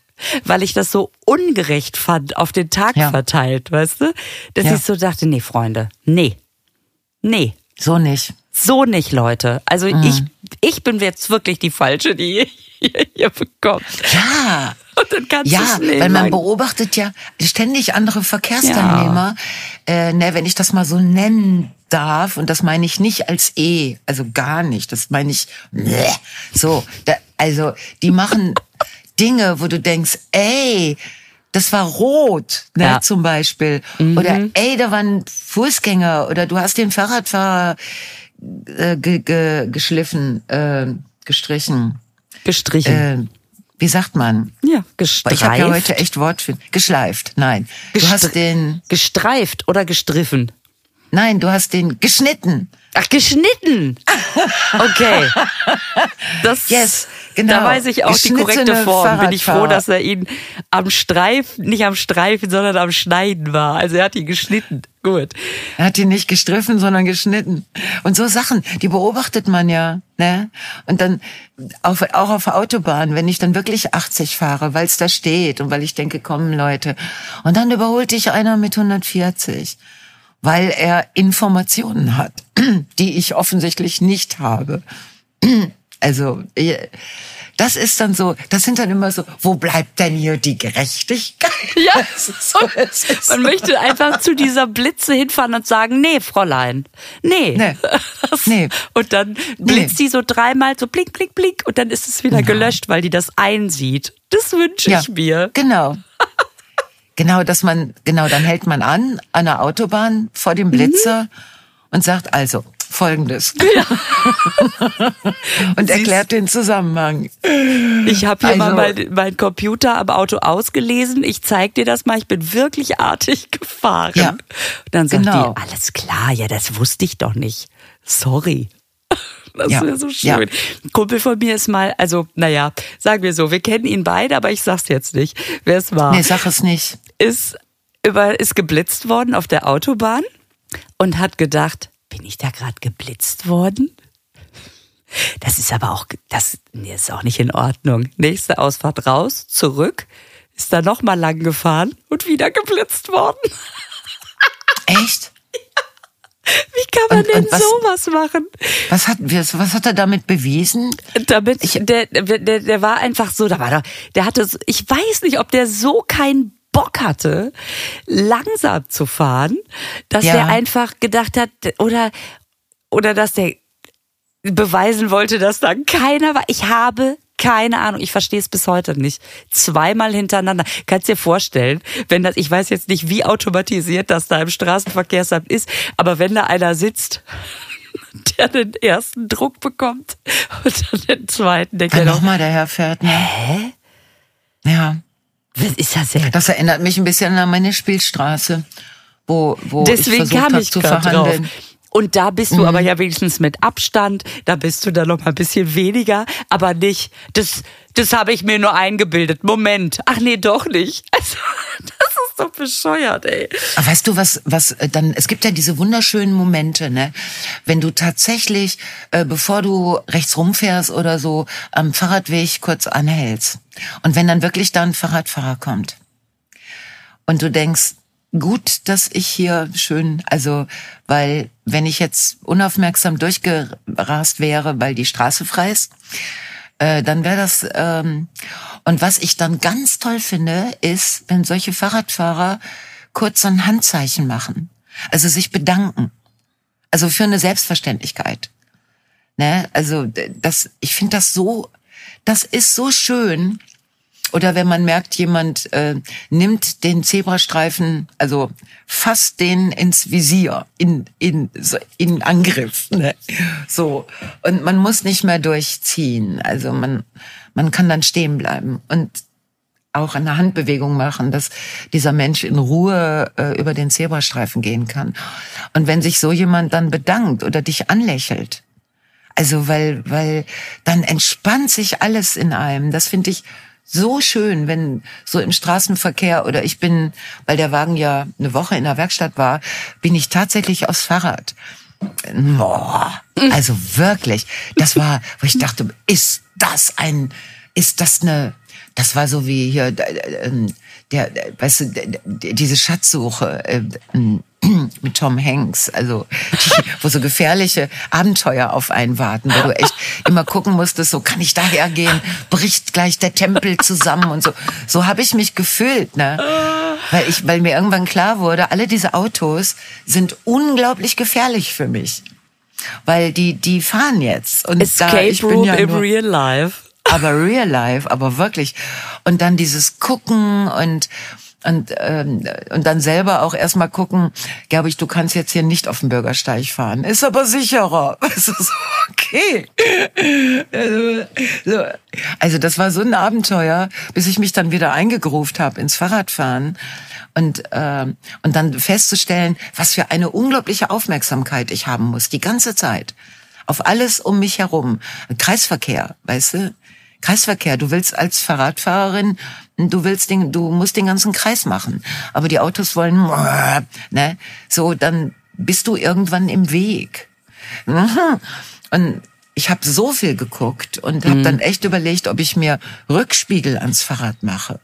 Weil ich das so ungerecht fand, auf den Tag Ja. verteilt, weißt du? Dass Ja. ich so dachte, nee, Freunde, nee, nee, So nicht. so nicht, Leute. Also ich, ich bin jetzt wirklich die Falsche, die ihr hier bekommt. Ja. Und dann kannst Ja, weil man beobachtet ja ständig andere Verkehrsteilnehmer. Äh, ne, wenn ich das mal so nennen darf, und das meine ich nicht als E, also gar nicht, das meine ich bleh. so. Da, also die machen Dinge, wo du denkst, ey, das war rot, ne, Ja. zum Beispiel. Oder ey, da war ein Fußgänger oder du hast den Fahrradfahrer äh, ge, ge, geschliffen, äh, gestrichen. Gestrichen. Äh, wie sagt man? ja, Weil Ich habe ja gestreift. heute echt Wortfind. Geschleift, nein. Du hast den, Gestreift oder gestriffen? nein, du hast den geschnitten. Ach, geschnitten. Okay. Das, Yes, genau. Da weiß ich auch die korrekte Form. Bin ich froh, dass er ihn am Streifen, nicht am Streifen, sondern am Schneiden war. Also er hat ihn geschnitten. Gut. Er hat ihn nicht gestriffen, sondern geschnitten. Und so Sachen, die beobachtet man ja, ne? Und dann auf, auch auf Autobahn, wenn ich dann wirklich 80 fahre, weil es da steht und weil ich denke, kommen Leute. Und dann überholt dich einer mit 140, weil er Informationen hat, die ich offensichtlich nicht habe. Also, äh, das ist dann so, das sind dann immer so, wo bleibt denn hier die Gerechtigkeit? Ja. So, Man möchte einfach zu dieser Blitze hinfahren und sagen, nee, Fräulein, nee. Nee. Nee. Und dann blitzt die so dreimal so blink, blink, blink und dann ist es wieder gelöscht, weil die das einsieht. Das wünsche ich mir. Genau. Genau, dass man, genau, dann hält man an, an der Autobahn vor Mhm. dem Blitzer und sagt also folgendes. und erklärt den Zusammenhang. Ich habe hier mal Also- mein, Computer am Auto ausgelesen. Ich zeig dir das mal. Ich bin wirklich artig gefahren. Ja. Und dann sagt Genau. die, alles klar, ja, das wusste ich doch nicht. Sorry. Das Ja. wäre so Ja. schön. Ein Kumpel von mir ist mal, also, naja, sagen wir so, wir kennen ihn beide, aber ich sag's jetzt nicht, wer es war. Nee, sag es nicht. Ist, über, ist geblitzt worden auf der Autobahn und hat gedacht, bin ich da gerade geblitzt worden? Das ist aber auch, das nee, ist auch nicht in Ordnung. Nächste Ausfahrt raus, zurück, ist da nochmal lang gefahren und wieder geblitzt worden. Echt? Wie kann man Und- denn und was- sowas machen? Was hat, was hat er damit bewiesen? Damit, der, der, der war einfach so, da war der, der hatte, ich weiß nicht, ob der so keinen Bock hatte, langsam zu fahren, dass Ja. der einfach gedacht hat, oder, oder dass der beweisen wollte, dass da keiner war. Ich habe keine Ahnung, ich verstehe es bis heute nicht. Zweimal hintereinander. Kannst dir vorstellen, wenn das, ich weiß jetzt nicht, wie automatisiert das da im Straßenverkehrsamt ist, aber wenn da einer sitzt, der den ersten Druck bekommt und dann den zweiten, denkt er nochmal der Herr fährt, ne? hä? Ja. Was ist das denn? Das erinnert mich ein bisschen an meine Spielstraße, wo, wo ich Deswegen versucht kam habe ich zu verhandeln. drauf. Und da bist du aber ja wenigstens mit Abstand, da bist du dann noch mal ein bisschen weniger, aber nicht, das, das habe ich mir nur eingebildet. Moment, ach nee, doch nicht. Also, das doch bescheuert, ey. Weißt du, was, was äh, dann, es gibt ja diese wunderschönen Momente, ne? Wenn du tatsächlich, äh, bevor du rechts rumfährst oder so, am Fahrradweg kurz anhältst. Und wenn dann wirklich da ein Fahrradfahrer kommt. Und du denkst, gut, dass ich hier schön, also, weil, wenn ich jetzt unaufmerksam durchgerast wäre, weil die Straße frei ist, äh, dann wäre das. Ähm, und was ich dann ganz toll finde, ist, wenn solche Fahrradfahrer kurz so ein Handzeichen machen, also sich bedanken, also für eine Selbstverständlichkeit. Ne? Also das, ich finde das so, das ist so schön. Oder wenn man merkt, jemand äh, nimmt den Zebrastreifen, also fasst den ins Visier, in in in Angriff, ne? so und man muss nicht mehr durchziehen. Also man man kann dann stehen bleiben und auch eine Handbewegung machen, dass dieser Mensch in Ruhe äh, über den Zebrastreifen gehen kann. Und wenn sich so jemand dann bedankt oder dich anlächelt, also weil, weil dann entspannt sich alles in einem. Das finde ich so schön, wenn so im Straßenverkehr oder ich bin, weil der Wagen ja eine Woche in der Werkstatt war, bin ich tatsächlich aufs Fahrrad. Boah, also wirklich, das war, wo ich dachte, ist das ein, ist das eine, Das war so wie hier der, ähm, der, der weißt du, diese Schatzsuche äh, mit Tom Hanks, also die, wo so gefährliche Abenteuer auf einen warten, wo du echt immer gucken musstest, so kann ich daher gehen, bricht gleich der Tempel zusammen und so. So habe ich mich gefühlt, ne? Weil ich, weil mir irgendwann klar wurde, alle diese Autos sind unglaublich gefährlich für mich, weil die die fahren jetzt und Escape da, ich bin Room ja in Real Life aber real life, aber wirklich. Und dann dieses Gucken und und ähm, und dann selber auch erstmal gucken, glaube ich, du kannst jetzt hier nicht auf dem Bürgersteig fahren. Ist aber sicherer. Es ist okay. Also, also das war so ein Abenteuer, bis ich mich dann wieder eingegruft habe ins Fahrradfahren und äh, und dann festzustellen, was für eine unglaubliche Aufmerksamkeit ich haben muss die ganze Zeit auf alles um mich herum. Kreisverkehr, weißt du? Kreisverkehr. Du willst als Fahrradfahrerin, du willst den, du musst den ganzen Kreis machen. Aber die Autos wollen, ne? So, dann bist du irgendwann im Weg. Mhm. Und ich habe so viel geguckt und habe mhm. dann echt überlegt, ob ich mir Rückspiegel ans Fahrrad mache.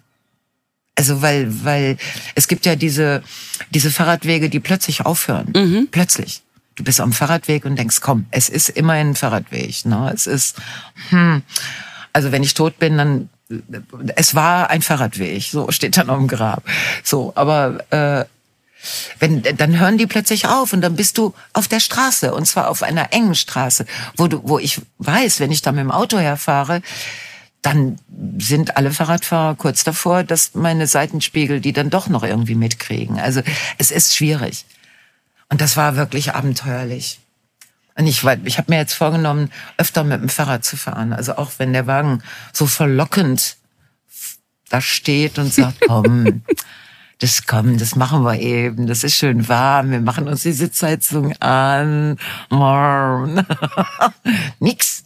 Also weil weil es gibt ja diese diese Fahrradwege, die plötzlich aufhören, mhm. plötzlich. Du bist am Fahrradweg und denkst, komm, es ist immerhin ein Fahrradweg. Ne? Es ist hm, also wenn ich tot bin, dann es war ein Fahrradweg, so steht dann auf dem Grab. So, aber äh, wenn dann hören die plötzlich auf und dann bist du auf der Straße und zwar auf einer engen Straße, wo du wo ich weiß, wenn ich da mit dem Auto herfahre, dann sind alle Fahrradfahrer kurz davor, dass meine Seitenspiegel die dann doch noch irgendwie mitkriegen. Also es ist schwierig. Und das war wirklich abenteuerlich. Und ich, ich habe mir jetzt vorgenommen, öfter mit dem Fahrrad zu fahren. Also auch wenn der Wagen so verlockend da steht und sagt, komm, das komm, das machen wir eben, das ist schön warm, wir machen uns die Sitzheizung an. Nix.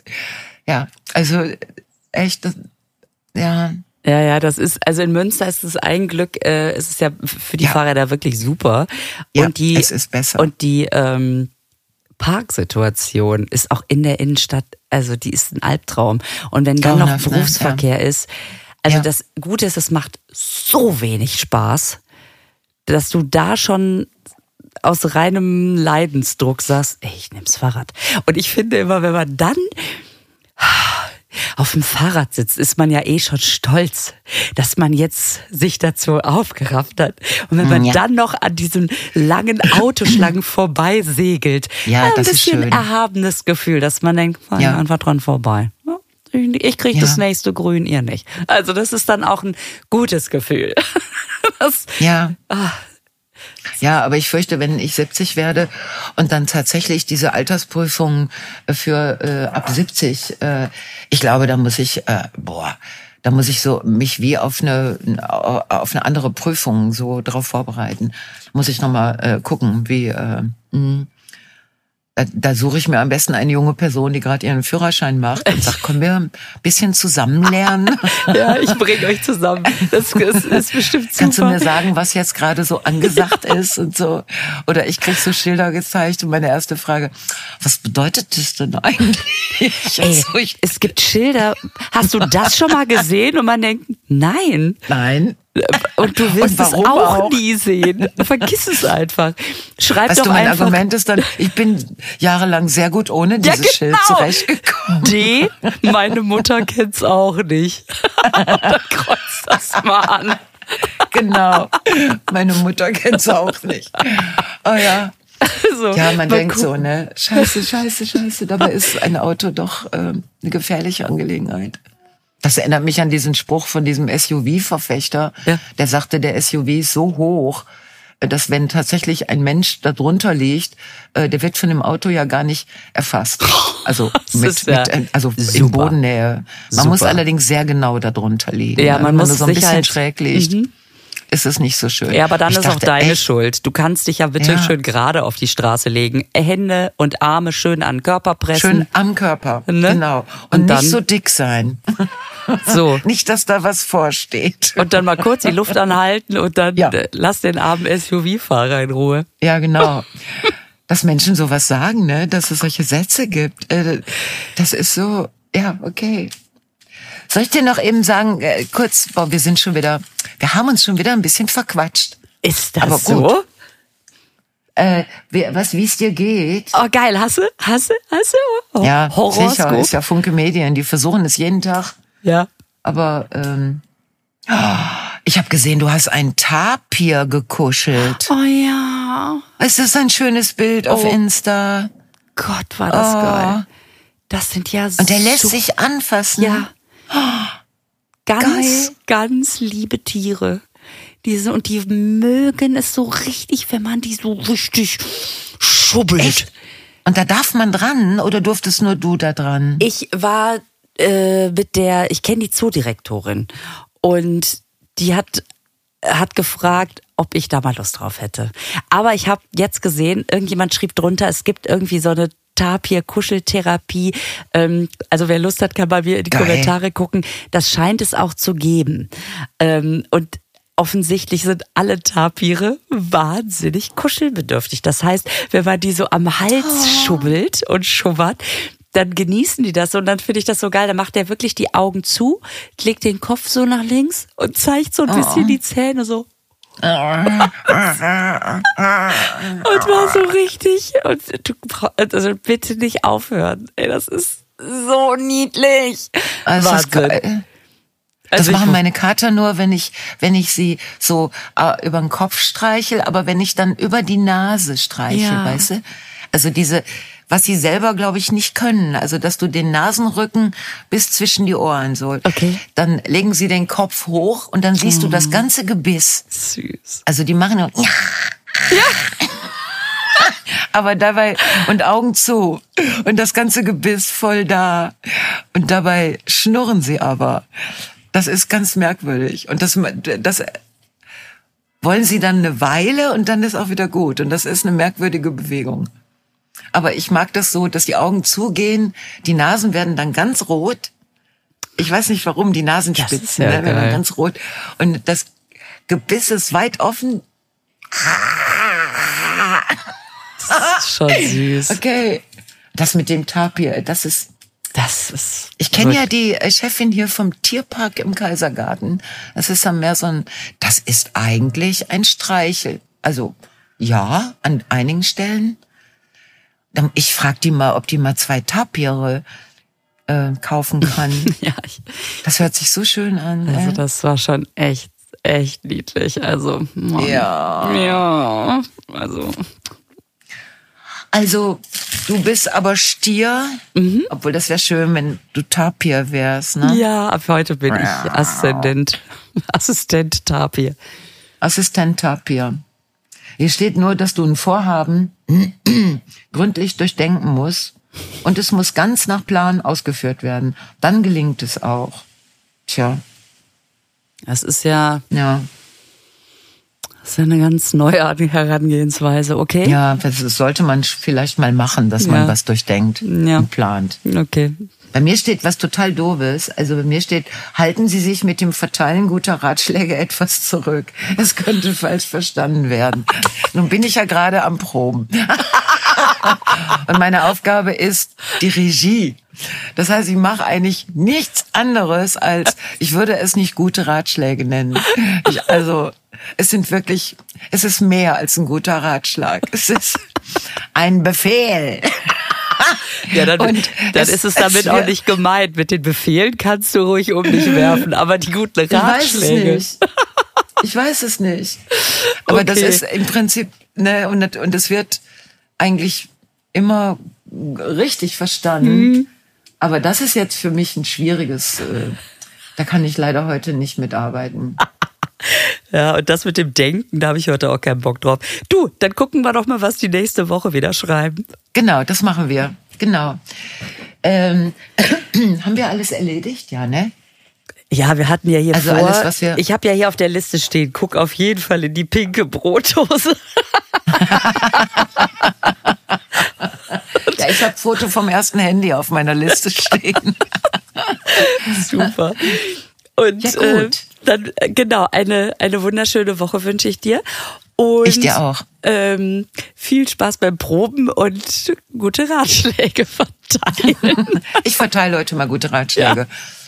Ja, also echt, das, ja. Ja, ja, das ist, also in Münster ist es ein Glück, äh, ist es ja für die ja. Fahrräder wirklich super. Und ja, die, es ist besser. Und die, ähm, Parksituation ist auch in der Innenstadt, also die ist ein Albtraum. Und wenn dann noch Berufsverkehr ja. ist, also ja. das Gute ist, es macht so wenig Spaß, dass du da schon aus reinem Leidensdruck sagst, ey, ich nehm's Fahrrad. Und ich finde immer, wenn man dann auf dem Fahrrad sitzt, ist man ja eh schon stolz, dass man jetzt sich dazu aufgerafft hat. Und wenn man ja. dann noch an diesen langen Autoschlangen vorbei segelt, ja, ein das bisschen erhabenes Gefühl, dass man denkt, man ja. einfach dran vorbei. Ich kriege ja. das nächste Grün, ihr nicht. Also das ist dann auch ein gutes Gefühl. Das, ja. Ach, ja, aber ich fürchte, wenn ich 70 werde und dann tatsächlich diese Altersprüfung für äh, ab 70, äh, ich glaube, da muss ich, äh, boah, da muss ich so mich wie auf eine auf eine andere Prüfung so drauf vorbereiten. Muss ich noch mal äh, gucken, wie äh, mh, da, da suche ich mir am besten eine junge Person, die gerade ihren Führerschein macht und sagt, können wir ein bisschen zusammen lernen? ja, ich bringe euch zusammen. Das ist, ist bestimmt super. Kannst du mir sagen, was jetzt gerade so angesagt ist und so? Oder ich krieg so Schilder gezeigt und meine erste Frage, was bedeutet das denn eigentlich? Ey, also es gibt Schilder. Hast du das schon mal gesehen? Und man denkt, nein. Nein. Und du willst es auch, auch, nie sehen. Vergiss es einfach. Schreib weißt doch du, mein einfach. Argument ist dann, ich bin jahrelang sehr gut ohne dieses ja, genau. Schild zurechtgekommen. D, meine Mutter kennt's auch nicht. dann kreuzt das mal an. Genau. Meine Mutter kennt's auch nicht. Oh ja. So, ja, man denkt gucken. so, ne? Scheiße, scheiße, scheiße. Dabei ist ein Auto doch äh, eine gefährliche Angelegenheit. Das erinnert mich an diesen Spruch von diesem SUV-Verfechter, ja. der sagte, der SUV ist so hoch, dass wenn tatsächlich ein Mensch da drunter liegt, äh, der wird von dem Auto ja gar nicht erfasst. Also mit, ja mit also super. in Bodennähe. Man super. muss allerdings sehr genau da drunter liegen. Ja, man muss so ein bisschen schräg liegt. Mhm ist es nicht so schön. Ja, aber dann ich ist dachte, auch deine echt? Schuld. Du kannst dich ja bitte ja. schön gerade auf die Straße legen. Hände und Arme schön an den Körper pressen. Schön am Körper, ne? genau. Und, und dann, nicht so dick sein. So. nicht, dass da was vorsteht. Und dann mal kurz die Luft anhalten und dann ja. Äh, lass den armen SUV-Fahrer in Ruhe. Ja, genau. Dass Menschen sowas sagen, ne, dass es solche Sätze gibt. Äh, das ist so, ja, okay. Soll ich dir noch eben sagen, äh, kurz, boah, wir sind schon wieder, wir haben uns schon wieder ein bisschen verquatscht. Ist das Aber gut. so? Äh, was, wie es dir geht? Oh, geil. Du? Hast du? Oh, Ja, sicher, Horoskop? ist ja Funke Medien, die versuchen es jeden Tag. Ja. Aber ähm, ich habe gesehen, du hast ein Tapir gekuschelt. Oh ja. Es ist ein schönes Bild auf Oh. Insta. Gott, war das Oh. geil. Das sind ja Und der lässt so, sich anfassen. Ja. Ganz, Geil. ganz liebe Tiere. Diese, und die mögen es so richtig, wenn man die so richtig schubbelt. Echt? Und da darf man dran oder durftest nur du da dran? Ich war äh, mit der, ich kenne die Zoodirektorin und die hat hat gefragt, ob ich da mal Lust drauf hätte. Aber ich habe jetzt gesehen, irgendjemand schrieb drunter, es gibt irgendwie so eine Tapir-Kuscheltherapie. Ähm, also wer Lust hat, kann bei mir in die Geil. Kommentare gucken. Das scheint es auch zu geben. Ähm, und offensichtlich sind alle Tapire wahnsinnig kuschelbedürftig. Das heißt, wenn man die so am Hals schubbelt und schubbert, dann genießen die das und dann finde ich das so geil. Dann macht er wirklich die Augen zu, legt den Kopf so nach links und zeigt so ein bisschen die Zähne so. Und war so richtig. Und du also bitte nicht aufhören. Ey, das ist so niedlich. Also das ist Wahnsinn. geil. Das Also machen meine Kater nur, wenn ich, wenn ich sie so äh, über den Kopf streichel, aber wenn ich dann über die Nase streichel, Ja. weißt du? Also diese, was sie selber, glaube ich, nicht können. Also, dass du den Nasenrücken bis zwischen die Ohren so. Okay. Dann legen sie den Kopf hoch und dann siehst du das ganze Gebiss. Süß. Also die machen nur, ja. Aber dabei, und Augen zu. Und das ganze Gebiss voll da. Und dabei schnurren sie aber. Das ist ganz merkwürdig. Und das, das wollen sie dann eine Weile und dann ist auch wieder gut. Und das ist eine merkwürdige Bewegung. Aber ich mag das so, dass die Augen zugehen, die Nasen werden dann ganz rot. Ich weiß nicht warum, die Nasenspitzen ja ne, werden geil. ganz rot. Und das Gebiss ist weit offen. Das ist schon süß. Okay. Das mit dem Tapir, das ist. Das ist. Ich kenne ja die Chefin hier vom Tierpark im Kaisergarten. Das ist dann mehr so ein. Das ist eigentlich ein Streichel. Also ja, an einigen Stellen. Ich frage die mal, ob die mal zwei Tapire äh, kaufen kann. Ja, ich, Das hört sich so schön an. also äh. das war schon echt, echt niedlich. Also, Mann. Ja. Ja. Also, Also, du bist aber Stier, obwohl das wäre schön, wenn du Tapir wärst, ne? ja, ab heute bin ich Assistent. Assistent Tapir. Assistent Tapir. Hier steht nur, dass du ein Vorhaben gründlich durchdenken musst und es muss ganz nach Plan ausgeführt werden. Dann gelingt es auch. Tja, Das ist ja, ja. das ist ja eine ganz neue Herangehensweise, okay? Ja, das sollte man vielleicht mal machen, dass Ja. man was durchdenkt Ja. und plant. Okay. Bei mir steht was total doofes. Also bei mir steht, halten Sie sich mit dem Verteilen guter Ratschläge etwas zurück. Es könnte falsch verstanden werden. Nun bin ich ja gerade am Proben. Und meine Aufgabe ist die Regie. Das heißt, ich mache eigentlich nichts anderes als, ich würde es nicht gute Ratschläge nennen. Ich, also, es sind wirklich, es ist mehr als ein guter Ratschlag. Es ist ein Befehl. Ja, dann, Und dann es- ist es es damit wär- auch nicht gemeint. Mit den Befehlen kannst du ruhig um dich werfen, aber die guten Ich weiß Ratschläge. es nicht. Ich weiß es nicht. Aber das Okay. ist im Prinzip, ne, und, das- und es wird eigentlich immer richtig verstanden. Mhm. Aber das ist jetzt für mich ein schwieriges, äh, da kann ich leider heute nicht mitarbeiten. Ja, und das mit dem Denken, da habe ich heute auch keinen Bock drauf. Du, dann gucken wir doch mal, was die nächste Woche wieder schreiben. Genau, das machen wir. Genau. Ähm, haben wir alles erledigt? Ja, ne? Ja, wir hatten ja hier Also vor. alles, was wir- ich habe ja hier auf der Liste stehen. Guck auf jeden Fall in die pinke Brotdose. Ja, ich habe Foto vom ersten Handy auf meiner Liste stehen. Super. Und Ja, gut. Äh, dann äh, genau eine eine wunderschöne Woche wünsche ich dir. Und, Ich dir auch. Ähm, viel Spaß beim Proben und gute Ratschläge verteilen. Ich verteile heute mal gute Ratschläge.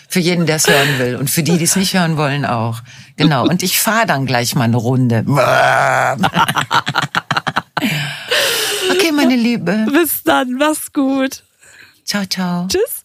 Für jeden, der es hören will. Und für die, die es nicht hören wollen, auch. Genau. Und ich fahre dann gleich mal eine Runde. Okay, meine Liebe. Bis dann, mach's gut. Ciao, ciao. Tschüss.